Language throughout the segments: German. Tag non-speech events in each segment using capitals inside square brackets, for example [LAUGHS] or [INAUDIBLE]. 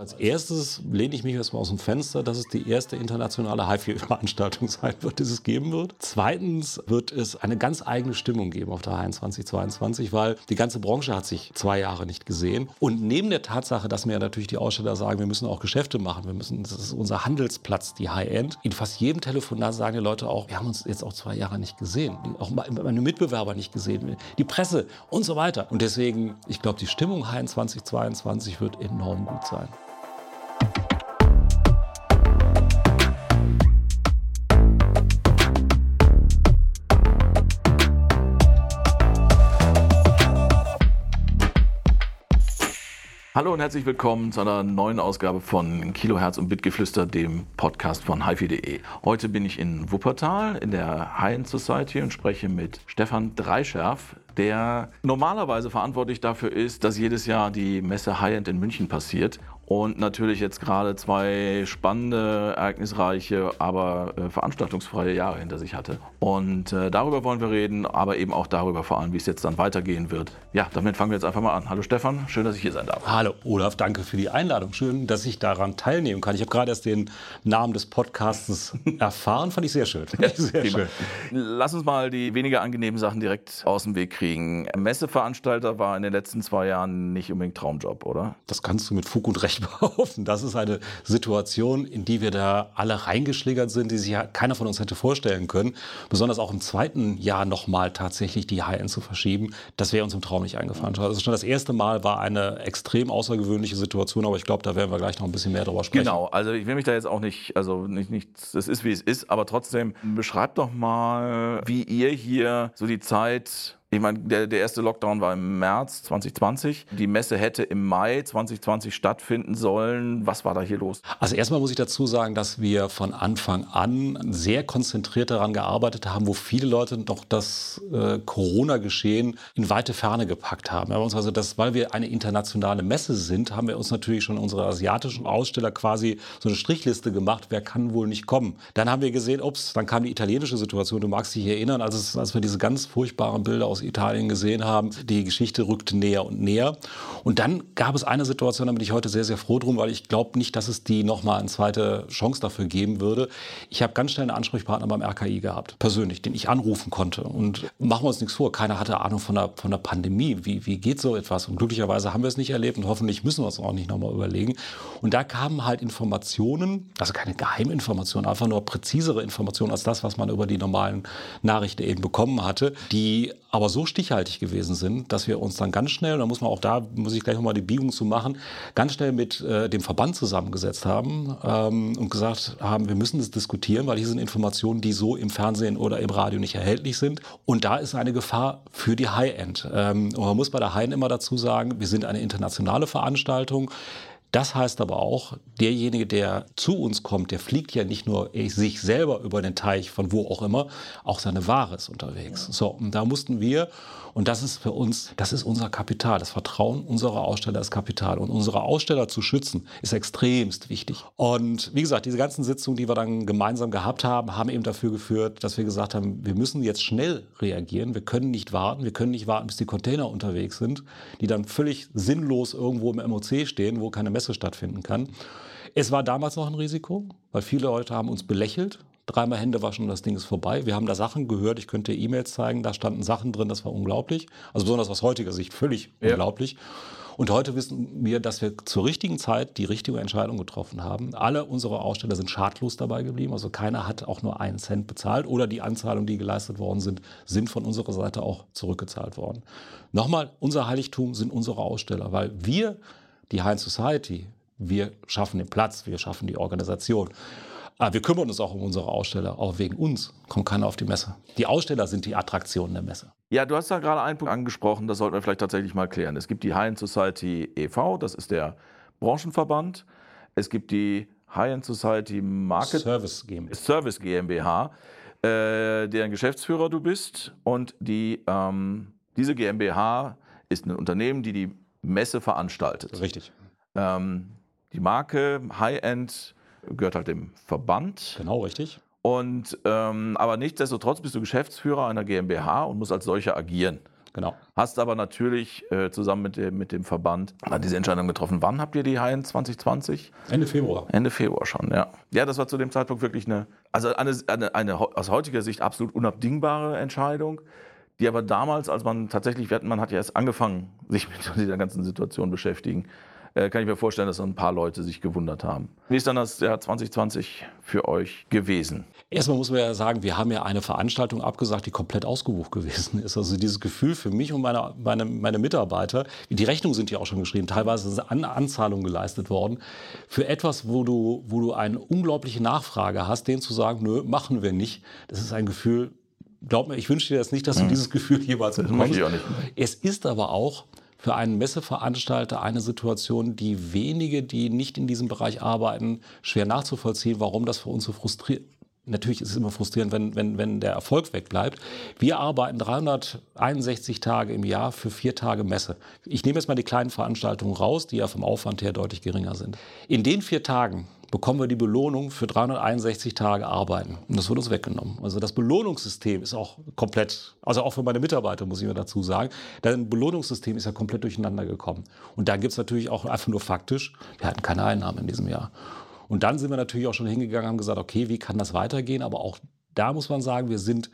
Als erstes lehne ich mich erstmal aus dem Fenster, dass es die erste internationale HIFI-Veranstaltung [LAUGHS] sein wird, die es geben wird. Zweitens wird es eine ganz eigene Stimmung geben auf der HN 2022, weil die ganze Branche hat sich zwei Jahre nicht gesehen. Und neben der Tatsache, dass mir natürlich die Aussteller sagen, wir müssen auch Geschäfte machen, wir müssen, das ist unser Handelsplatz, die High-End. In fast jedem Telefonat sagen die Leute auch, wir haben uns jetzt auch zwei Jahre nicht gesehen, auch meine Mitbewerber nicht gesehen, die Presse und so weiter. Und deswegen, ich glaube, die Stimmung HN 2022 wird enorm gut sein. Hallo und herzlich willkommen zu einer neuen Ausgabe von Kilohertz und Bitgeflüster, dem Podcast von hifi.de. Heute bin ich in Wuppertal in der High-End Society und spreche mit Stefan Dreischärf, der normalerweise verantwortlich dafür ist, dass jedes Jahr die Messe High-End in München passiert und natürlich jetzt gerade zwei spannende, ereignisreiche, aber äh, veranstaltungsfreie Jahre hinter sich hatte. Und äh, darüber wollen wir reden, aber eben auch darüber vor allem, wie es jetzt dann weitergehen wird. Ja, damit fangen wir jetzt einfach mal an. Hallo Stefan, schön, dass ich hier sein darf. Hallo Olaf, danke für die Einladung. Schön, dass ich daran teilnehmen kann. Ich habe gerade erst den Namen des Podcasts [LAUGHS] erfahren, fand ich sehr schön. sehr schön. Lass uns mal die weniger angenehmen Sachen direkt aus dem Weg kriegen. Messeveranstalter war in den letzten zwei Jahren nicht unbedingt Traumjob, oder? Das kannst du mit Fug und Recht behaupten. Das ist eine Situation, in die wir da alle reingeschlägert sind, die sich ja keiner von uns hätte vorstellen können. Besonders auch im zweiten Jahr nochmal tatsächlich die High-End zu verschieben, das wäre uns im Traum nicht eingefallen. Also schon das erste Mal war eine extrem außergewöhnliche Situation, aber ich glaube, da werden wir gleich noch ein bisschen mehr drüber sprechen. Genau, also ich will mich da jetzt auch nicht, also nicht, nicht, es ist wie es ist, aber trotzdem beschreibt doch mal, wie ihr hier so die Zeit ich meine, der, der erste Lockdown war im März 2020. Die Messe hätte im Mai 2020 stattfinden sollen. Was war da hier los? Also erstmal muss ich dazu sagen, dass wir von Anfang an sehr konzentriert daran gearbeitet haben, wo viele Leute noch das äh, Corona-Geschehen in weite Ferne gepackt haben. Wir haben uns also das, weil wir eine internationale Messe sind, haben wir uns natürlich schon unsere asiatischen Aussteller quasi so eine Strichliste gemacht, wer kann wohl nicht kommen. Dann haben wir gesehen, ups, dann kam die italienische Situation. Du magst dich erinnern, als, es, als wir diese ganz furchtbaren Bilder aus Italien gesehen haben. Die Geschichte rückte näher und näher. Und dann gab es eine Situation, da bin ich heute sehr, sehr froh drum, weil ich glaube nicht, dass es die nochmal eine zweite Chance dafür geben würde. Ich habe ganz schnell einen Ansprechpartner beim RKI gehabt, persönlich, den ich anrufen konnte. Und machen wir uns nichts vor, keiner hatte Ahnung von der, von der Pandemie. Wie, wie geht so etwas? Und glücklicherweise haben wir es nicht erlebt und hoffentlich müssen wir es auch nicht nochmal überlegen. Und da kamen halt Informationen, also keine Geheiminformationen, einfach nur präzisere Informationen als das, was man über die normalen Nachrichten eben bekommen hatte, die aber so stichhaltig gewesen sind, dass wir uns dann ganz schnell, da muss man auch da, muss ich gleich nochmal die Biegung zu machen, ganz schnell mit äh, dem Verband zusammengesetzt haben ähm, und gesagt haben, wir müssen das diskutieren, weil hier sind Informationen, die so im Fernsehen oder im Radio nicht erhältlich sind. Und da ist eine Gefahr für die High-End. Ähm, und man muss bei der High-End immer dazu sagen, wir sind eine internationale Veranstaltung. Das heißt aber auch, derjenige, der zu uns kommt, der fliegt ja nicht nur sich selber über den Teich von wo auch immer, auch seine Ware ist unterwegs. So, und da mussten wir und das ist für uns, das ist unser Kapital. Das Vertrauen unserer Aussteller ist Kapital. Und unsere Aussteller zu schützen, ist extremst wichtig. Und wie gesagt, diese ganzen Sitzungen, die wir dann gemeinsam gehabt haben, haben eben dafür geführt, dass wir gesagt haben, wir müssen jetzt schnell reagieren. Wir können nicht warten. Wir können nicht warten, bis die Container unterwegs sind, die dann völlig sinnlos irgendwo im MOC stehen, wo keine Messe stattfinden kann. Es war damals noch ein Risiko, weil viele Leute haben uns belächelt, dreimal Hände waschen und das Ding ist vorbei. Wir haben da Sachen gehört, ich könnte E-Mails zeigen, da standen Sachen drin, das war unglaublich. Also besonders aus heutiger Sicht völlig ja. unglaublich. Und heute wissen wir, dass wir zur richtigen Zeit die richtige Entscheidung getroffen haben. Alle unsere Aussteller sind schadlos dabei geblieben. Also keiner hat auch nur einen Cent bezahlt oder die Anzahlungen, die geleistet worden sind, sind von unserer Seite auch zurückgezahlt worden. Nochmal, unser Heiligtum sind unsere Aussteller, weil wir, die High Society, wir schaffen den Platz, wir schaffen die Organisation. Aber ah, wir kümmern uns auch um unsere Aussteller. Auch wegen uns kommt keiner auf die Messe. Die Aussteller sind die Attraktionen der Messe. Ja, du hast da gerade einen Punkt angesprochen, das sollten wir vielleicht tatsächlich mal klären. Es gibt die High-End Society e.V., das ist der Branchenverband. Es gibt die High-End Society Market Service GmbH, Service GmbH äh, deren Geschäftsführer du bist. Und die, ähm, diese GmbH ist ein Unternehmen, die die Messe veranstaltet. Richtig. Ähm, die Marke High-End gehört halt dem Verband. Genau, richtig. Und ähm, aber nichtsdestotrotz bist du Geschäftsführer einer GmbH und musst als solcher agieren. genau. Hast aber natürlich äh, zusammen mit dem, mit dem Verband diese Entscheidung getroffen. Wann habt ihr die Haien 2020? Ende Februar. Ende Februar schon, ja. Ja, das war zu dem Zeitpunkt wirklich eine, also eine, eine, eine aus heutiger Sicht absolut unabdingbare Entscheidung die aber damals, als man tatsächlich, man hat ja erst angefangen, sich mit dieser ganzen Situation beschäftigen, äh, kann ich mir vorstellen, dass ein paar Leute sich gewundert haben. Wie ist dann das Jahr 2020 für euch gewesen? Erstmal muss man ja sagen, wir haben ja eine Veranstaltung abgesagt, die komplett ausgebucht gewesen ist. Also dieses Gefühl für mich und meine, meine, meine Mitarbeiter, die Rechnungen sind ja auch schon geschrieben, teilweise sind An Anzahlungen geleistet worden, für etwas, wo du, wo du eine unglaubliche Nachfrage hast, denen zu sagen, nö, machen wir nicht. Das ist ein Gefühl, glaub mir, ich wünsche dir das nicht, dass du hm. dieses Gefühl jeweils bekommst. Es ist aber auch für einen Messeveranstalter eine Situation, die wenige, die nicht in diesem Bereich arbeiten, schwer nachzuvollziehen, warum das für uns so frustriert Natürlich ist es immer frustrierend, wenn, wenn, wenn der Erfolg wegbleibt. Wir arbeiten 361 Tage im Jahr für vier Tage Messe. Ich nehme jetzt mal die kleinen Veranstaltungen raus, die ja vom Aufwand her deutlich geringer sind. In den vier Tagen bekommen wir die Belohnung für 361 Tage Arbeiten. Und das wird uns weggenommen. Also das Belohnungssystem ist auch komplett, also auch für meine Mitarbeiter muss ich mir dazu sagen, dein Belohnungssystem ist ja komplett durcheinander gekommen. Und da gibt es natürlich auch einfach nur faktisch, wir hatten keine Einnahmen in diesem Jahr. Und dann sind wir natürlich auch schon hingegangen und haben gesagt, okay, wie kann das weitergehen? Aber auch da muss man sagen, wir sind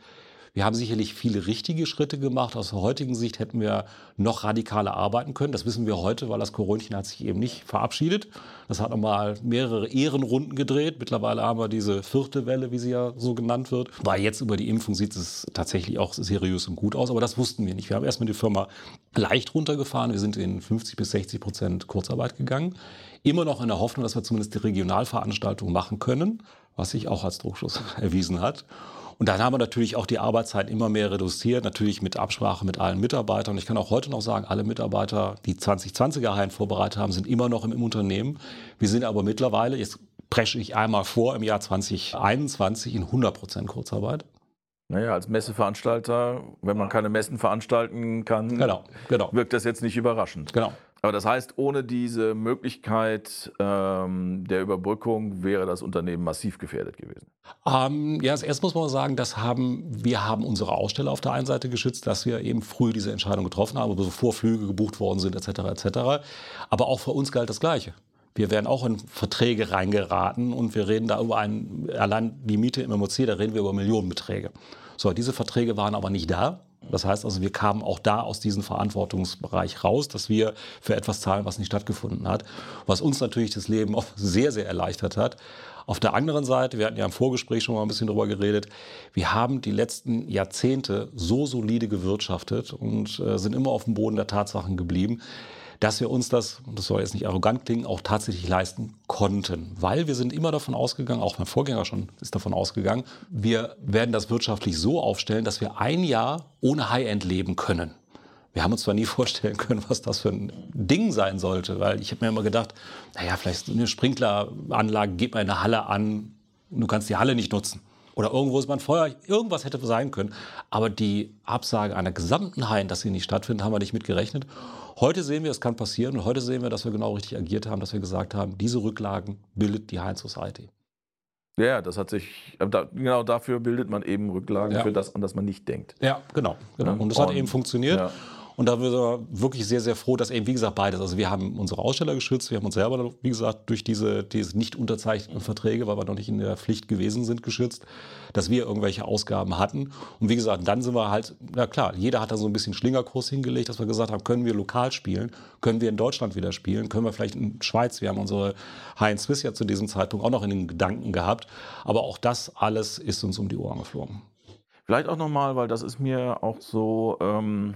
wir haben sicherlich viele richtige Schritte gemacht. Aus heutigen Sicht hätten wir noch radikaler arbeiten können. Das wissen wir heute, weil das Koronchen hat sich eben nicht verabschiedet. Das hat nochmal mehrere Ehrenrunden gedreht. Mittlerweile haben wir diese vierte Welle, wie sie ja so genannt wird. Weil jetzt über die Impfung sieht es tatsächlich auch seriös und gut aus. Aber das wussten wir nicht. Wir haben erstmal die Firma leicht runtergefahren. Wir sind in 50 bis 60 Prozent Kurzarbeit gegangen. Immer noch in der Hoffnung, dass wir zumindest die Regionalveranstaltung machen können, was sich auch als Druckschuss [LAUGHS] erwiesen hat. Und dann haben wir natürlich auch die Arbeitszeit immer mehr reduziert, natürlich mit Absprache mit allen Mitarbeitern. Und ich kann auch heute noch sagen, alle Mitarbeiter, die 2020er Haien vorbereitet haben, sind immer noch im, im Unternehmen. Wir sind aber mittlerweile, jetzt presche ich einmal vor, im Jahr 2021 in 100 Prozent Kurzarbeit. Naja, als Messeveranstalter, wenn man keine Messen veranstalten kann, genau, genau. wirkt das jetzt nicht überraschend. Genau. Aber das heißt, ohne diese Möglichkeit ähm, der Überbrückung wäre das Unternehmen massiv gefährdet gewesen. Ähm, ja, erst muss man sagen, das haben, wir haben unsere Aussteller auf der einen Seite geschützt, dass wir eben früh diese Entscheidung getroffen haben, bevor Flüge gebucht worden sind, etc. etc. Aber auch für uns galt das Gleiche. Wir werden auch in Verträge reingeraten und wir reden da über einen, allein die Miete im MOC, da reden wir über Millionenbeträge. So, diese Verträge waren aber nicht da. Das heißt also, wir kamen auch da aus diesem Verantwortungsbereich raus, dass wir für etwas zahlen, was nicht stattgefunden hat. Was uns natürlich das Leben auch [LAUGHS] sehr, sehr erleichtert hat. Auf der anderen Seite, wir hatten ja im Vorgespräch schon mal ein bisschen drüber geredet, wir haben die letzten Jahrzehnte so solide gewirtschaftet und äh, sind immer auf dem Boden der Tatsachen geblieben dass wir uns das, das soll jetzt nicht arrogant klingen, auch tatsächlich leisten konnten. Weil wir sind immer davon ausgegangen, auch mein Vorgänger schon ist davon ausgegangen, wir werden das wirtschaftlich so aufstellen, dass wir ein Jahr ohne High-End leben können. Wir haben uns zwar nie [LAUGHS] vorstellen können, was das für ein Ding sein sollte, weil ich habe mir immer gedacht, naja, vielleicht eine Sprinkleranlage geht mal in der Halle an, du kannst die Halle nicht nutzen. Oder irgendwo ist man Feuer, irgendwas hätte sein können. Aber die Absage einer gesamten Hain, dass sie nicht stattfindet, haben wir nicht mit gerechnet. Heute sehen wir, es kann passieren und heute sehen wir, dass wir genau richtig agiert haben, dass wir gesagt haben, diese Rücklagen bildet die Heinz Society. Ja, das hat sich, äh, genau dafür bildet man eben Rücklagen ja. für das, an das man nicht denkt. Ja, genau. genau. Und das hat eben funktioniert. Ja. Und da sind wir wirklich sehr, sehr froh, dass eben, wie gesagt, beides. Also wir haben unsere Aussteller geschützt, wir haben uns selber, wie gesagt, durch diese, diese nicht unterzeichneten Verträge, weil wir noch nicht in der Pflicht gewesen sind, geschützt, dass wir irgendwelche Ausgaben hatten. Und wie gesagt, dann sind wir halt, na klar, jeder hat da so ein bisschen Schlingerkurs hingelegt, dass wir gesagt haben, können wir lokal spielen, können wir in Deutschland wieder spielen, können wir vielleicht in Schweiz, wir haben unsere High Swiss ja zu diesem Zeitpunkt auch noch in den Gedanken gehabt. Aber auch das alles ist uns um die Ohren geflogen. Vielleicht auch nochmal, weil das ist mir auch so ähm,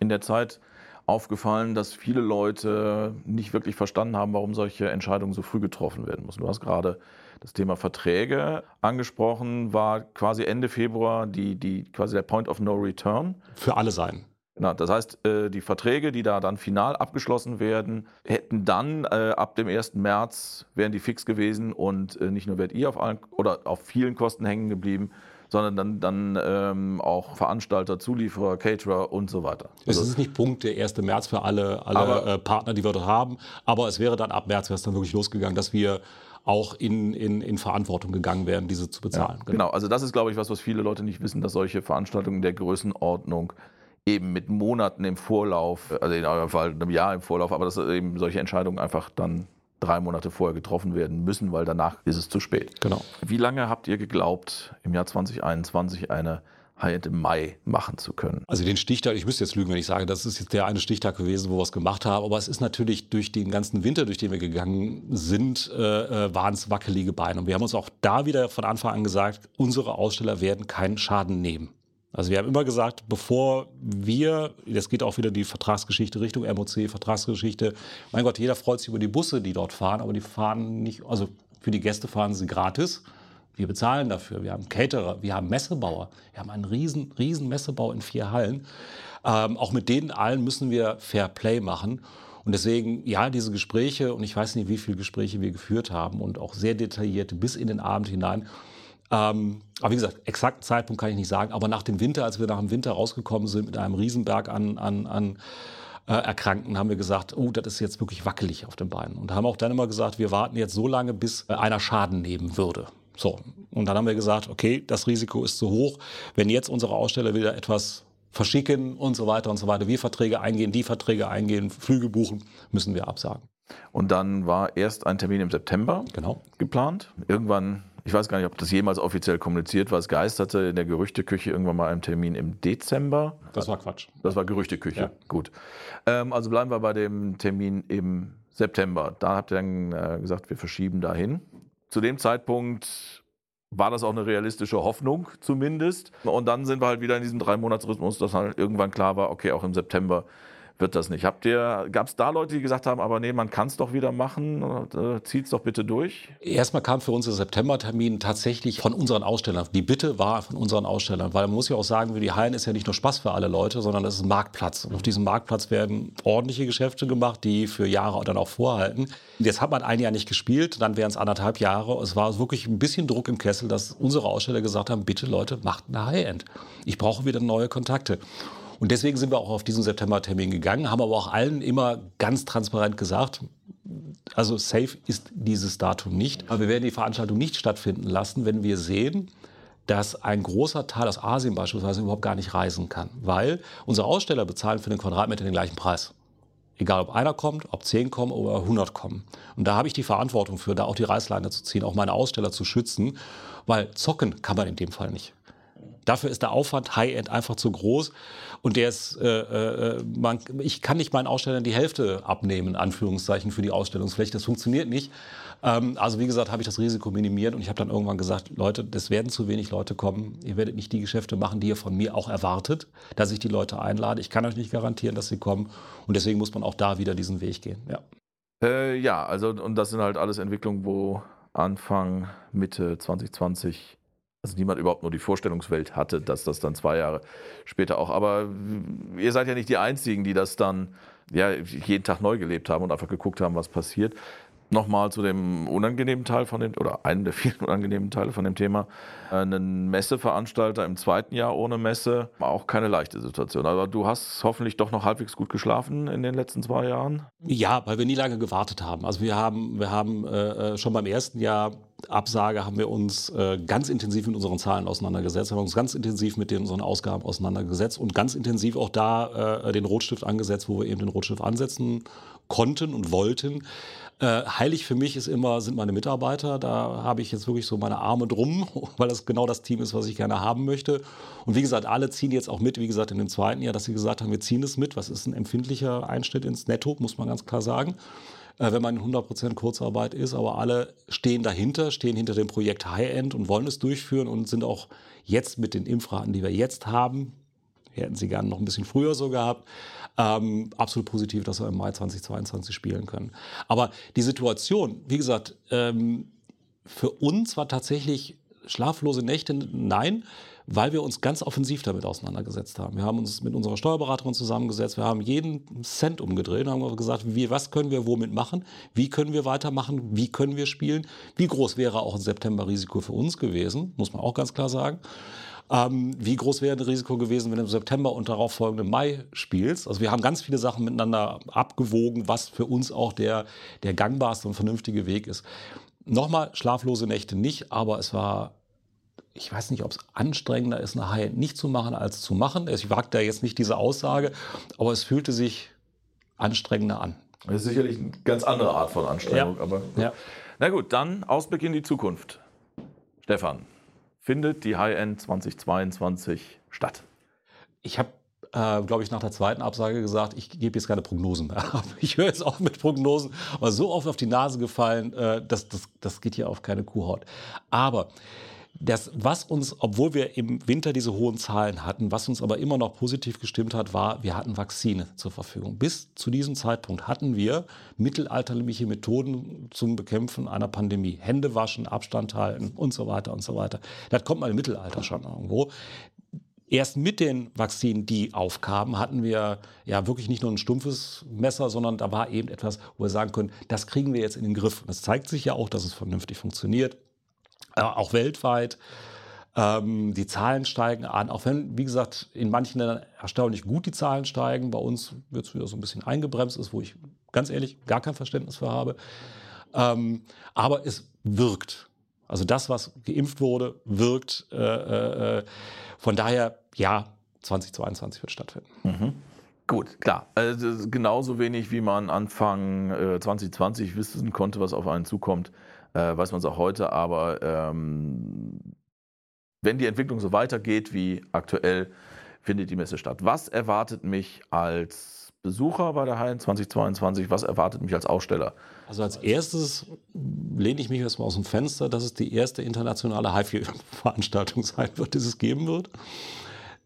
in der Zeit aufgefallen, dass viele Leute nicht wirklich verstanden haben, warum solche Entscheidungen so früh getroffen werden müssen. Du hast gerade das Thema Verträge angesprochen, war quasi Ende Februar die, die, quasi der Point of No Return. Für alle sein. Genau, das heißt, äh, die Verträge, die da dann final abgeschlossen werden, hätten dann äh, ab dem 1. März wären die fix gewesen und äh, nicht nur werdet ihr auf allen oder auf vielen Kosten hängen geblieben, sondern dann, dann ähm, auch Veranstalter, Zulieferer, Caterer und so weiter. Es also, ist nicht Punkt der 1. März für alle, alle aber, äh, Partner, die wir dort haben, aber es wäre dann ab März wäre es dann wirklich losgegangen, dass wir auch in, in, in Verantwortung gegangen wären, diese zu bezahlen. Ja, genau. also das ist, glaube ich, was, was viele Leute nicht wissen, dass solche Veranstaltungen der Größenordnung eben mit Monaten im Vorlauf, also in eurem Fall einem Jahr im Vorlauf, aber dass eben solche Entscheidungen einfach dann drei Monate vorher getroffen werden müssen, weil danach ist es zu spät. Genau. Wie lange habt ihr geglaubt, im Jahr 2021 eine High-End im Mai machen zu können. Also den Stichtag, ich müsste jetzt lügen, wenn ich sage, das ist jetzt der eine Stichtag gewesen, wo wir es gemacht haben, aber es ist natürlich durch den ganzen Winter, durch den wir gegangen sind, äh, äh waren es wackelige Beine. Und wir haben uns auch da wieder von Anfang an gesagt, unsere Aussteller werden keinen Schaden nehmen. Also wir haben immer gesagt, bevor wir, das geht auch wieder die Vertragsgeschichte Richtung MOC, Vertragsgeschichte, mein Gott, jeder freut sich über die Busse, die dort fahren, aber die fahren nicht, also für die Gäste fahren sie gratis. Wir bezahlen dafür. Wir haben Caterer, wir haben Messebauer. Wir haben einen riesen, riesen Messebau in vier Hallen. Ähm, auch mit denen allen müssen wir Fair Play machen. Und deswegen, ja, diese Gespräche, und ich weiß nicht, wie viele Gespräche wir geführt haben und auch sehr detaillierte bis in den Abend hinein. Ähm, aber wie gesagt, exakten Zeitpunkt kann ich nicht sagen. Aber nach dem Winter, als wir nach dem Winter rausgekommen sind mit einem Riesenberg an, an, an äh, Erkrankten, haben wir gesagt, oh, das ist jetzt wirklich wackelig auf den Beinen. Und haben auch dann immer gesagt, wir warten jetzt so lange, bis äh, einer Schaden nehmen würde. So, und dann haben wir gesagt, okay, das Risiko ist zu hoch. Wenn jetzt unsere Aussteller wieder etwas verschicken und so weiter und so weiter, wir Verträge eingehen, die Verträge eingehen, Flüge buchen, müssen wir absagen. Und dann war erst ein Termin im September genau. geplant. Irgendwann, ich weiß gar nicht, ob das jemals offiziell kommuniziert war, es geisterte in der Gerüchteküche irgendwann mal ein Termin im Dezember. Das war Quatsch. Das war Gerüchteküche, ja. gut. Ähm, also bleiben wir bei dem Termin im September. Da habt ihr dann äh, gesagt, wir verschieben dahin zu dem Zeitpunkt war das auch eine realistische Hoffnung zumindest. Und dann sind wir halt wieder in diesem Drei-Monats-Rhythmus, dass halt irgendwann klar war, okay, auch im September wird das nicht. Habt ihr, gab es da Leute, die gesagt haben, aber nee, man kann es doch wieder machen, äh, zieht es doch bitte durch? Erstmal kam für uns der Septembertermin tatsächlich von unseren Ausstellern. Die Bitte war von unseren Ausstellern, weil man muss ja auch sagen, die Hallen ist ja nicht nur Spaß für alle Leute, sondern das ist ein Marktplatz. Und auf diesem Marktplatz werden ordentliche Geschäfte gemacht, die für Jahre dann auch vorhalten. Jetzt hat man ein Jahr nicht gespielt, dann wären es anderthalb Jahre. Es war wirklich ein bisschen Druck im Kessel, dass unsere Aussteller gesagt haben, bitte Leute, macht eine High-End. Ich brauche wieder neue Kontakte. Und deswegen sind wir auch auf diesen September-Termin gegangen, haben aber auch allen immer ganz transparent gesagt, also safe ist dieses Datum nicht. Aber wir werden die Veranstaltung nicht stattfinden lassen, wenn wir sehen, dass ein großer Teil aus Asien beispielsweise überhaupt gar nicht reisen kann. Weil unsere Aussteller bezahlen für den Quadratmeter den gleichen Preis. Egal, ob einer kommt, ob zehn kommen oder 100 kommen. Und da habe ich die Verantwortung für, da auch die Reißleine zu ziehen, auch meine Aussteller zu schützen, weil zocken kann man in dem Fall nicht. Dafür ist der Aufwand High-End einfach zu groß. Und der ist, äh, äh, man, ich kann nicht meinen Ausstellern die Hälfte abnehmen, Anführungszeichen, für die Ausstellungsfläche. Das funktioniert nicht. Ähm, also wie gesagt, habe ich das Risiko minimiert und ich habe dann irgendwann gesagt, Leute, es werden zu wenig Leute kommen. Ihr werdet nicht die Geschäfte machen, die ihr von mir auch erwartet, dass ich die Leute einlade. Ich kann euch nicht garantieren, dass sie kommen. Und deswegen muss man auch da wieder diesen Weg gehen. Ja, äh, ja also und das sind halt alles Entwicklungen, wo Anfang, Mitte 2020 also niemand überhaupt nur die Vorstellungswelt hatte, dass das dann zwei Jahre später auch. Aber ihr seid ja nicht die Einzigen, die das dann ja, jeden Tag neu gelebt haben und einfach geguckt haben, was passiert. Nochmal zu dem unangenehmen Teil von dem, oder einem der [LAUGHS] vielen unangenehmen Teile von dem Thema. Einen Messeveranstalter im zweiten Jahr ohne Messe, auch keine leichte Situation. Aber du hast hoffentlich doch noch halbwegs gut geschlafen in den letzten zwei Jahren? Ja, weil wir nie lange gewartet haben. Also wir haben, wir haben äh, schon beim ersten Jahr Absage haben wir uns äh, ganz intensiv mit unseren Zahlen auseinandergesetzt, haben uns ganz intensiv mit den, unseren Ausgaben auseinandergesetzt und ganz intensiv auch da äh, den Rotstift angesetzt, wo wir eben den Rotstift ansetzen konnten und wollten. Äh, heilig für mich ist immer, sind meine Mitarbeiter. Da habe ich jetzt wirklich so meine Arme drum, [LAUGHS] weil das genau das Team ist, was ich gerne haben möchte. Und wie gesagt, alle ziehen jetzt auch mit, wie gesagt, in dem zweiten Jahr, dass sie gesagt haben, wir ziehen es mit. Was ist ein empfindlicher Einschnitt ins Netto, muss man ganz klar sagen äh, wenn man in 100% Kurzarbeit ist, aber alle stehen dahinter, stehen hinter dem Projekt High-End und wollen es durchführen und sind auch jetzt mit den Impfraten, die wir jetzt haben, hätten sie gerne noch ein bisschen früher so gehabt, ähm, absolut positiv, dass wir im Mai 2022 spielen können. Aber die Situation, wie gesagt, ähm, für uns war tatsächlich schlaflose Nächte, nein, weil wir uns ganz offensiv damit auseinandergesetzt haben. Wir haben uns mit unserer Steuerberaterin zusammengesetzt, wir haben jeden Cent umgedreht und haben gesagt, wie, was können wir womit machen, wie können wir weitermachen, wie können wir spielen, wie groß wäre auch ein September-Risiko für uns gewesen, muss man auch ganz klar sagen. Ähm, wie groß wäre das Risiko gewesen, wenn du im September und darauf folgenden Mai spielst? Also wir haben ganz viele Sachen miteinander abgewogen, was für uns auch der, der gangbarste und vernünftige Weg ist. Nochmal, schlaflose Nächte nicht, aber es war ich weiß nicht, ob es anstrengender ist, eine High-End nicht zu machen, als zu machen. Ich wage da jetzt nicht diese Aussage, aber es fühlte sich anstrengender an. Das ist sicherlich eine ganz andere Art von Anstrengung. Ja. Aber Ja. Na gut, dann Ausblick in die Zukunft. Stefan, findet die High-End 2022 statt? Ich habe, äh, glaube ich, nach der zweiten Absage gesagt, ich gebe jetzt keine Prognosen mehr. [LAUGHS] Ich höre jetzt auf mit Prognosen, aber so oft auf die Nase gefallen, äh, das, das, das geht hier auf keine Kuhhaut. Aber das, was uns, obwohl wir im Winter diese hohen Zahlen hatten, was uns aber immer noch positiv gestimmt hat, war, wir hatten Vakzine zur Verfügung. Bis zu diesem Zeitpunkt hatten wir mittelalterliche Methoden zum Bekämpfen einer Pandemie. Hände waschen, Abstand halten und so weiter und so weiter. Das kommt mal im Mittelalter schon irgendwo. Erst mit den Vakzinen, die aufkamen, hatten wir ja wirklich nicht nur ein stumpfes Messer, sondern da war eben etwas, wo wir sagen können, das kriegen wir jetzt in den Griff. Und es zeigt sich ja auch, dass es vernünftig funktioniert, auch weltweit. Ähm, die Zahlen steigen an, auch wenn, wie gesagt, in manchen Ländern erstaunlich gut die Zahlen steigen. Bei uns wird es wieder so ein bisschen eingebremst, ist, wo ich ganz ehrlich gar kein Verständnis für habe. Ähm, aber es wirkt. Also das, was geimpft wurde, wirkt. Äh, äh, von daher, ja, 2022 wird stattfinden. Gut, klar. Also genauso wenig, wie man Anfang äh, 2020 wissen konnte, was auf einen zukommt, äh, weiß man es auch heute. Aber ähm, wenn die Entwicklung so weitergeht wie aktuell, findet die Messe statt. Was erwartet mich als Besucher bei der Hallen 2022? Was erwartet mich als Aussteller? Also als erstes lehne ich mich erstmal aus dem Fenster, dass es die erste internationale HIFI-Veranstaltung [LAUGHS] sein wird, die es geben wird.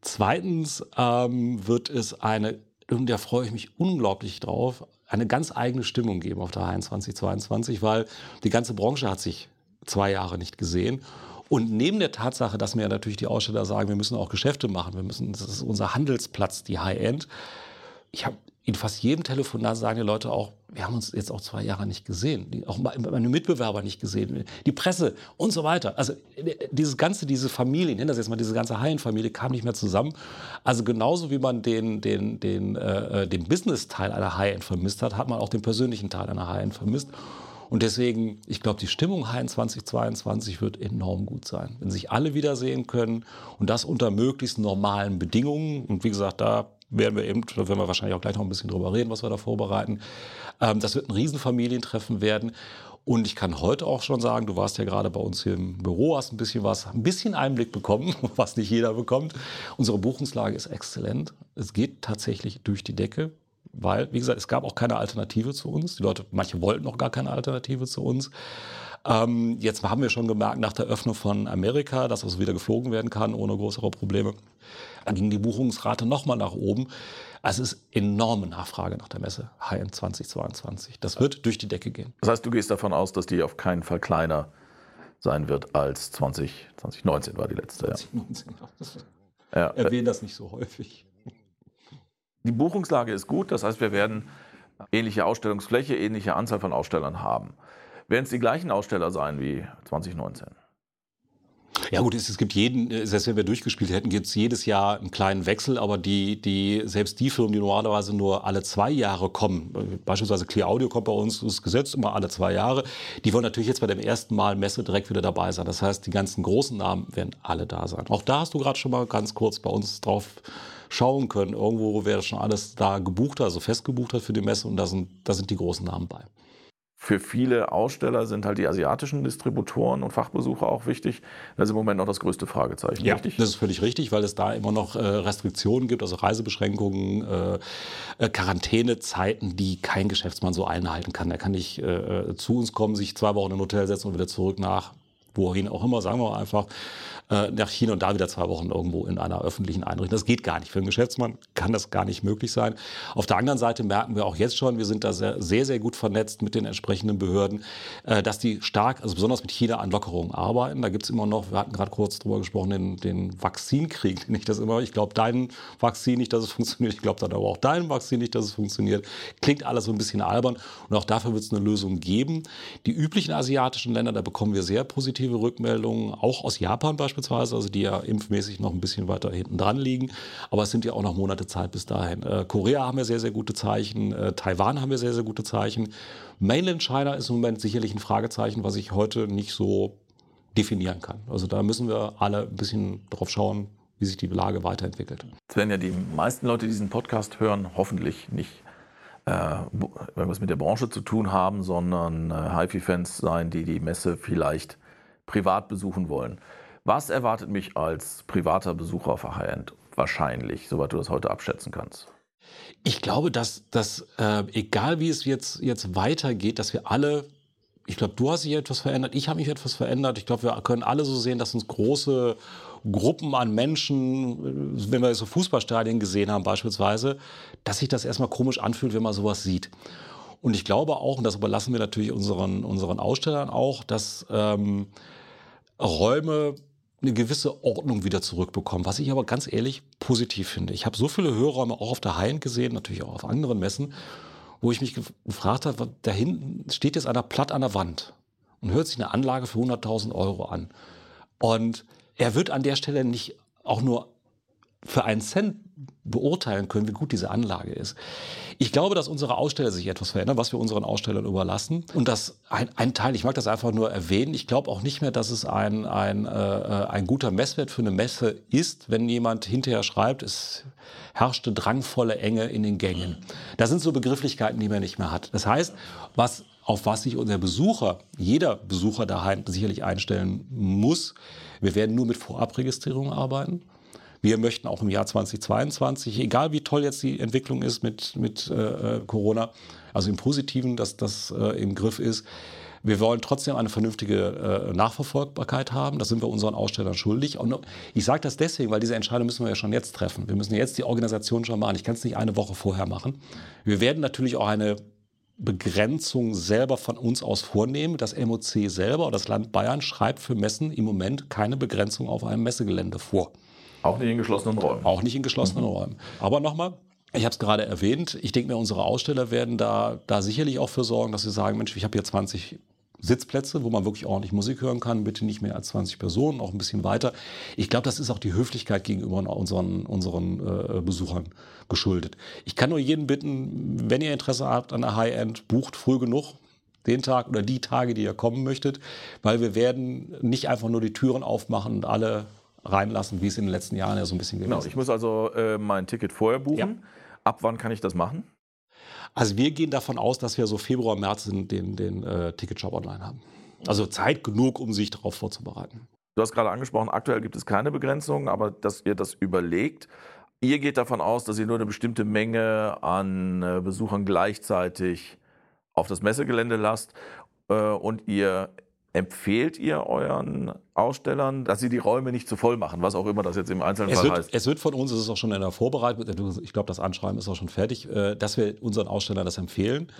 Zweitens ähm, wird es eine, und da freue ich mich unglaublich drauf, eine ganz eigene Stimmung geben auf der Hallen 2022, weil die ganze Branche hat sich zwei Jahre nicht gesehen. Und neben der Tatsache, dass mir natürlich die Aussteller sagen, wir müssen auch Geschäfte machen, wir müssen, das ist unser Handelsplatz, die High-End. Ich habe in fast jedem Telefonat sagen die Leute auch, wir haben uns jetzt auch zwei Jahre nicht gesehen, auch meine Mitbewerber nicht gesehen, die Presse und so weiter. Also äh, dieses ganze, diese Familie, ich nenne das jetzt mal diese ganze High-End-Familie, kam nicht mehr zusammen. Also genauso wie man den, den, den, äh, den Business-Teil einer High-End vermisst hat, hat man auch den persönlichen Teil einer High-End vermisst. Und deswegen, ich glaube, die Stimmung High-End 2022 wird enorm gut sein. Wenn sich alle wiedersehen können und das unter möglichst normalen Bedingungen. Und wie gesagt, da werden wir eben, da werden wir wahrscheinlich auch gleich noch ein bisschen drüber reden, was wir da vorbereiten. Ähm, das wird ein Riesenfamilientreffen werden. Und ich kann heute auch schon sagen, du warst ja gerade bei uns hier im Büro, hast ein bisschen was, ein bisschen Einblick bekommen, [LAUGHS] was nicht jeder bekommt. Unsere Buchungslage ist exzellent. Es geht tatsächlich durch die Decke. Weil, wie gesagt, es gab auch keine Alternative zu uns. Die Leute, manche wollten noch gar keine Alternative zu uns. Ähm, jetzt haben wir schon gemerkt, nach der Öffnung von Amerika, dass also wieder geflogen werden kann ohne größere Probleme. Da ging die Buchungsrate nochmal nach oben. Also es ist enorme Nachfrage nach der Messe High-End 2022. Das wird durch die Decke gehen. Das heißt, du gehst davon aus, dass die auf keinen Fall kleiner sein wird als 20, 2019 war die letzte. Ja. Ja. [LAUGHS] Erwähnen das nicht so häufig. Die Buchungslage ist gut, das heißt, wir werden ähnliche Ausstellungsfläche, ähnliche Anzahl von Ausstellern haben. Werden es die gleichen Aussteller sein wie 2019? Ja gut, es, gibt jeden, äh, selbst wenn wir durchgespielt hätten, gibt es jedes Jahr einen kleinen Wechsel, aber die, die, selbst die Firmen, die normalerweise nur alle zwei Jahre kommen, äh, beispielsweise Clear Audio kommt bei uns, ist gesetzt immer alle zwei Jahre, die wollen natürlich jetzt bei dem ersten Mal Messe direkt wieder dabei sein. Das heißt, die ganzen großen Namen werden alle da sein. Auch da hast du gerade schon mal ganz kurz bei uns drauf schauen können. Irgendwo wäre schon alles da gebucht, also festgebucht hat für die Messe und da sind, da sind die großen Namen bei. Für viele Aussteller sind halt die asiatischen Distributoren und Fachbesucher auch wichtig. Das ist im Moment noch das größte Fragezeichen. Ja, richtig? das ist völlig richtig, weil es da immer noch äh, Restriktionen gibt, also Reisebeschränkungen, äh, äh, Quarantänezeiten, die kein Geschäftsmann so einhalten kann. Er kann nicht zu uns kommen, sich zwei Wochen in ein Hotel setzen und wieder zurück nach wohin auch immer, sagen wir einfach, äh, nach China und da wieder zwei Wochen irgendwo in einer öffentlichen Einrichtung. Das geht gar nicht. Für einen Geschäftsmann kann das gar nicht möglich sein. Auf der anderen Seite merken wir auch jetzt schon, wir sind da sehr, sehr, sehr gut vernetzt mit den entsprechenden Behörden, äh, dass die stark, also besonders mit China an Lockerungen arbeiten. Da gibt es immer noch, wir hatten gerade kurz drüber gesprochen, den, den Vakzinkrieg, [LAUGHS] nicht das immer, ich glaube dein Vakzin nicht, dass es funktioniert, ich glaube dann aber auch dein Vakzin nicht, dass es funktioniert. Klingt alles so ein bisschen albern und auch dafür wird es eine Lösung geben. Die üblichen asiatischen Länder, da bekommen wir sehr positive Rückmeldungen, auch aus Japan beispielsweise, also die ja impfmäßig noch ein bisschen weiter hinten dran liegen. Aber es sind ja auch noch Monate Zeit bis dahin. Äh, Korea haben wir sehr, sehr gute Zeichen, äh, Taiwan haben wir sehr, sehr gute Zeichen. Mainland China ist im Moment sicherlich ein Fragezeichen, was ich heute nicht so definieren kann. Also da müssen wir alle ein bisschen drauf schauen, wie sich die Lage weiterentwickelt. Es werden ja die meisten Leute, die diesen Podcast hören, hoffentlich nicht äh, irgendwas mit der Branche zu tun haben, sondern äh, HiFi-Fans sein, die die Messe vielleicht privat besuchen wollen. Was erwartet mich als privater Besucher auf High-End wahrscheinlich, soweit du das heute abschätzen kannst? Ich glaube, dass, dass äh, egal wie es jetzt, jetzt weitergeht, dass wir alle, ich glaube, du hast dich etwas verändert, ich habe mich etwas verändert. Ich glaube, wir können alle so sehen, dass uns große Gruppen an Menschen, wenn wir so Fußballstadien gesehen haben beispielsweise, dass sich das erstmal komisch anfühlt, wenn man sowas sieht. Und ich glaube auch, und das überlassen wir natürlich unseren, unseren Ausstellern auch, dass ähm, Räume eine gewisse Ordnung wieder zurückbekommen, was ich aber ganz ehrlich positiv finde. Ich habe so viele Hörräume auch auf der High-End gesehen, natürlich auch auf anderen Messen, wo ich mich gefragt habe, da hinten steht jetzt einer platt an der Wand und hört sich eine Anlage für 100.000 Euro an. Und er wird an der Stelle nicht auch nur für einen Cent beurteilen können, wie gut diese Anlage ist. Ich glaube, dass unsere Aussteller sich etwas verändern, was wir unseren Ausstellern überlassen. Und dass ein, ein Teil, ich mag das einfach nur erwähnen, ich glaube auch nicht mehr, dass es ein, ein, äh, ein guter Messwert für eine Messe ist, wenn jemand hinterher schreibt, es herrschte drangvolle Enge in den Gängen. Das sind so Begrifflichkeiten, die man nicht mehr hat. Das heißt, was auf was sich unser Besucher, jeder Besucher daheim sicherlich einstellen muss. Wir werden nur mit Vorabregistrierung arbeiten. Wir möchten auch im Jahr 2022, egal wie toll jetzt die Entwicklung ist mit, mit äh, Corona, also im Positiven, dass das äh, im Griff ist, wir wollen trotzdem eine vernünftige äh, Nachverfolgbarkeit haben. Das sind wir unseren Ausstellern schuldig. Und ich sage das deswegen, weil diese Entscheidung müssen wir ja schon jetzt treffen. Wir müssen jetzt die Organisation schon machen. Ich kann es nicht eine Woche vorher machen. Wir werden natürlich auch eine Begrenzung selber von uns aus vornehmen. Das MOC selber oder das Land Bayern schreibt für Messen im Moment keine Begrenzung auf einem Messegelände vor. Auch nicht in geschlossenen Räumen. Auch nicht in geschlossenen mhm. Räumen. Aber nochmal, ich habe es gerade erwähnt, ich denke mir, unsere Aussteller werden da, da sicherlich auch für sorgen, dass sie sagen, Mensch, ich habe hier 20 Sitzplätze, wo man wirklich ordentlich Musik hören kann, bitte nicht mehr als 20 Personen, auch ein bisschen weiter. Ich glaube, das ist auch die Höflichkeit gegenüber unseren, unseren äh, Besuchern geschuldet. Ich kann nur jeden bitten, wenn ihr Interesse habt an der High-End, bucht früh genug, den Tag oder die Tage, die ihr kommen möchtet, weil wir werden nicht einfach nur die Türen aufmachen und alle reinlassen, wie es in den letzten Jahren ja so ein bisschen gewesen ist. Genau, ich muss also äh, mein Ticket vorher buchen. Ja. Ab wann kann ich das machen? Also wir gehen davon aus, dass wir so Februar, März den, den, den äh, Ticketshop online haben. Also Zeit genug, um sich darauf vorzubereiten. Du hast gerade angesprochen, aktuell gibt es keine Begrenzungen, aber dass ihr das überlegt. Ihr geht davon aus, dass ihr nur eine bestimmte Menge an äh, Besuchern gleichzeitig auf das Messegelände lasst äh, und ihr empfehlt ihr euren Ausstellern, dass sie die Räume nicht zu voll machen, was auch immer das jetzt im Einzelnen es Fall wird, heißt? Es wird von uns, es ist auch schon in der Vorbereitung, ich glaube, das Anschreiben ist auch schon fertig, äh, dass wir unseren Ausstellern das empfehlen.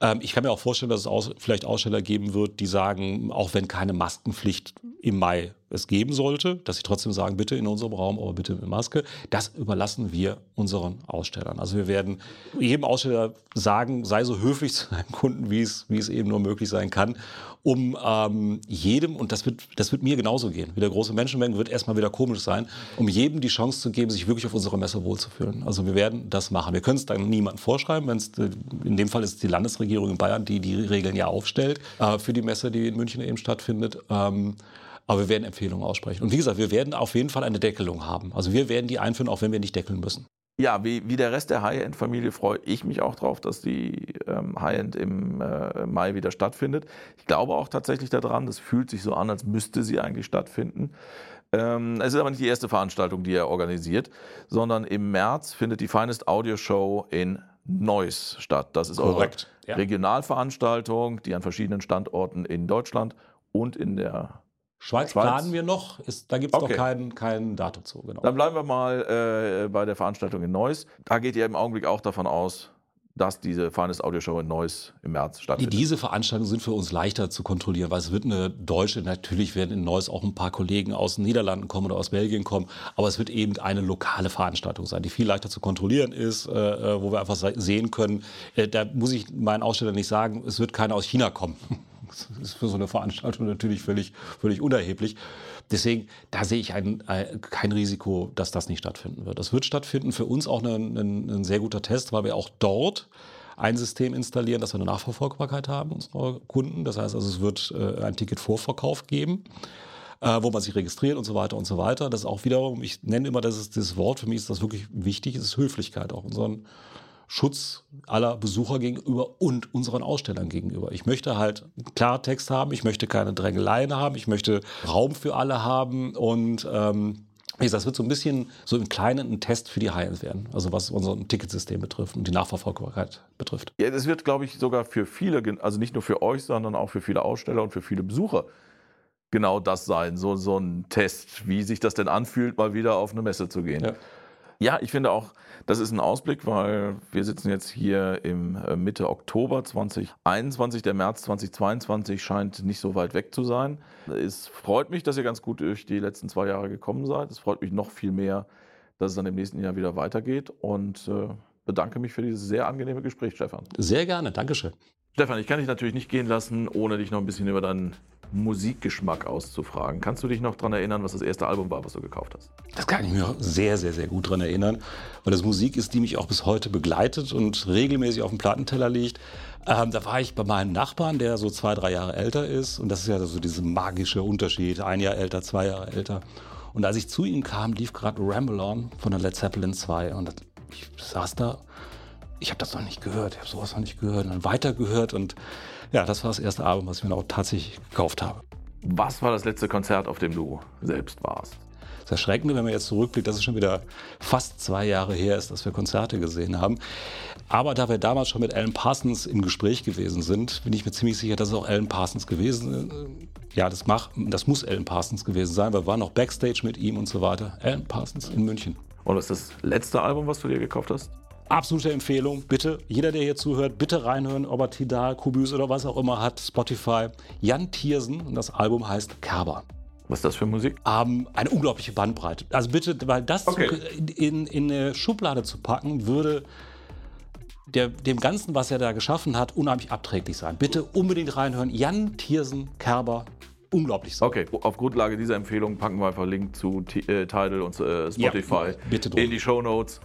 Ähm, ich kann mir auch vorstellen, dass es vielleicht Aussteller geben wird, die sagen, auch wenn keine Maskenpflicht im Mai es geben sollte, dass sie trotzdem sagen, bitte in unserem Raum, aber bitte mit Maske. Das überlassen wir unseren Ausstellern. Also wir werden jedem Aussteller sagen, sei so höflich [LAUGHS] zu deinem Kunden, wie es, wie es eben nur möglich sein kann, um ähm, jedem, und das wird, das wird mir genauso gehen, wie der große Menschenmengen wird erstmal wieder komisch sein, um jedem die Chance zu geben, sich wirklich auf unserer Messe wohlzufühlen. Also wir werden das machen. Wir können es dann niemandem vorschreiben, wenn es, in dem Fall ist die Landesregierung in Bayern, die die Regeln ja aufstellt äh, für die Messe, die in München eben stattfindet. Ähm, aber wir werden Empfehlungen aussprechen. Und wie gesagt, wir werden auf jeden Fall eine Deckelung haben. Also wir werden die einführen, auch wenn wir nicht deckeln müssen. Ja, wie, wie der Rest der High-End-Familie freue ich mich auch drauf, dass die ähm, High-End im äh, Mai wieder stattfindet. Ich glaube auch tatsächlich daran, das fühlt sich so an, als müsste sie eigentlich stattfinden. Ähm, es ist aber nicht die erste Veranstaltung, die er organisiert, sondern im März findet die Finest Audio Show in Neuss statt. Das ist Korrekt, eure ja. Regionalveranstaltung, die an verschiedenen Standorten in Deutschland und in der Schweiz, Schweiz, planen wir noch, ist, da gibt es okay. noch kein, kein Datum zu. Genau. Dann bleiben wir mal äh, bei der Veranstaltung in Neuss. Da geht ihr im Augenblick auch davon aus, dass diese Finest Audio Show in Neuss im März stattfindet. Diese Veranstaltungen sind für uns leichter zu kontrollieren, weil es wird eine deutsche, natürlich werden in Neuss auch ein paar Kollegen aus den Niederlanden kommen oder aus Belgien kommen, aber es wird eben eine lokale Veranstaltung sein, die viel leichter zu kontrollieren ist, äh, äh wo wir einfach sehen können, äh, da muss ich meinen Aussteller nicht sagen, es wird keiner aus China kommen. Das ist für so eine Veranstaltung natürlich völlig, völlig unerheblich. Deswegen, da sehe ich ein, ein, kein Risiko, dass das nicht stattfinden wird. Das wird stattfinden. Für uns auch ein, ein, sehr guter Test, weil wir auch dort ein System installieren, dass wir eine Nachverfolgbarkeit haben unserer Kunden. Das heißt also, es wird äh, ein Ticketvorverkauf geben äh, wo man sich registriert und so weiter und so weiter. Das ist auch wiederum, ich nenne immer das, ist, das Wort, für mich ist das wirklich wichtig, ist Höflichkeit, auch unseren Schutz aller Besucher gegenüber und unseren Ausstellern gegenüber. Ich möchte halt Klartext haben, ich möchte keine Drängeleien haben, ich möchte Raum für alle haben und ähm, das wird so ein bisschen so im Kleinen ein Test für die High-End werden, also was unser Ticketsystem betrifft und die Nachverfolgbarkeit betrifft. Ja, das wird, glaube ich, sogar für viele, also nicht nur für euch, sondern auch für viele Aussteller und für viele Besucher genau das sein, so, so ein Test, wie sich das denn anfühlt, mal wieder auf eine Messe zu gehen. Ja. Ja, ich finde auch, das ist ein Ausblick, weil wir sitzen jetzt hier im äh, Mitte Oktober 2021. Der März 2022 scheint nicht so weit weg zu sein. Es freut mich, dass ihr ganz gut durch die letzten zwei Jahre gekommen seid. Es freut mich noch viel mehr, dass es dann im nächsten Jahr wieder weitergeht. Und äh, bedanke mich für dieses sehr angenehme Gespräch, Stefan. Sehr gerne, Dankeschön. Stefan, ich kann dich natürlich nicht gehen lassen, ohne dich noch ein bisschen über deinen Musikgeschmack auszufragen. Kannst du dich noch daran erinnern, was das erste Album war, was du gekauft hast? Das kann ich mir sehr, sehr, sehr gut daran erinnern, weil das Musik ist, die mich auch bis heute begleitet und regelmäßig auf dem Plattenteller liegt. Ähm, da war ich bei meinem Nachbarn, der so zwei, drei Jahre älter ist. Und das ist ja so dieser magische Unterschied. Ein Jahr älter, zwei Jahre älter. Und als ich zu ihm kam, lief gerade Ramble On von der Led Zeppelin 2. Und ich saß da ich habe das noch nicht gehört, ich habe sowas noch nicht gehört und dann weitergehört und ja, das war das erste Album, was ich mir auch tatsächlich gekauft habe. Was war das letzte Konzert, auf dem du selbst warst? Das Erschreckende, wenn man jetzt zurückblickt, dass es schon wieder fast zwei Jahre her ist, dass wir Konzerte gesehen haben. Aber da wir damals schon mit Alan Parsons im Gespräch gewesen sind, bin ich mir ziemlich sicher, dass es auch Alan Parsons gewesen ist. Ja, das, mach, das muss Alan Parsons gewesen sein. Wir waren noch Backstage mit ihm und so weiter. Alan Parsons in München. Und was ist das letzte Album, was du dir gekauft hast? Absolute Empfehlung. Bitte, jeder, der hier zuhört, bitte reinhören, ob er Tidal, Kubus oder was auch immer hat, Spotify. Jan Thiersen und das Album heißt Kerber. Was ist das für Musik? Ähm, eine unglaubliche Bandbreite. Also bitte, weil das okay. in, in eine Schublade zu packen, würde der, dem Ganzen, was er da geschaffen hat, unheimlich abträglich sein. Bitte unbedingt reinhören. Jan Thiersen, Kerber, unglaublich sein. Okay, auf Grundlage dieser Empfehlung packen wir einfach Link zu äh, Tidal und äh, Spotify ja, bitte in die Show Notes.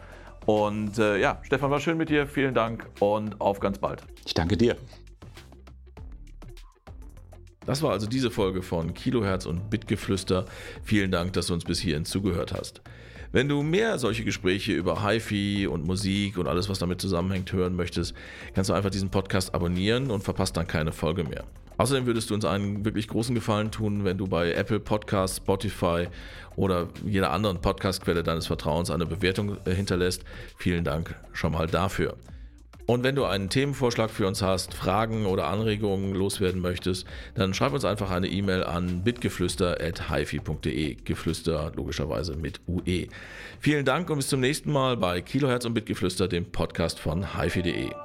Und äh, ja, Stefan, war schön mit dir. Vielen Dank und auf ganz bald. Ich danke dir. Das war also diese Folge von Kilohertz und Bitgeflüster. Vielen Dank, dass du uns bis hierhin zugehört hast. Wenn du mehr solche Gespräche über HiFi und Musik und alles, was damit zusammenhängt, hören möchtest, kannst du einfach diesen Podcast abonnieren und verpasst dann keine Folge mehr. Außerdem würdest du uns einen wirklich großen Gefallen tun, wenn du bei Apple Podcasts, Spotify oder jeder anderen Podcastquelle deines Vertrauens eine Bewertung äh, hinterlässt. Vielen Dank schon mal dafür. Und wenn du einen Themenvorschlag für uns hast, Fragen oder Anregungen loswerden möchtest, dann schreib uns einfach eine E-Mail an bitgeflüster.hifi.de. Geflüster logischerweise mit UE. Vielen Dank und bis zum nächsten Mal bei Kilohertz und Bitgeflüster, dem Podcast von hifi.de.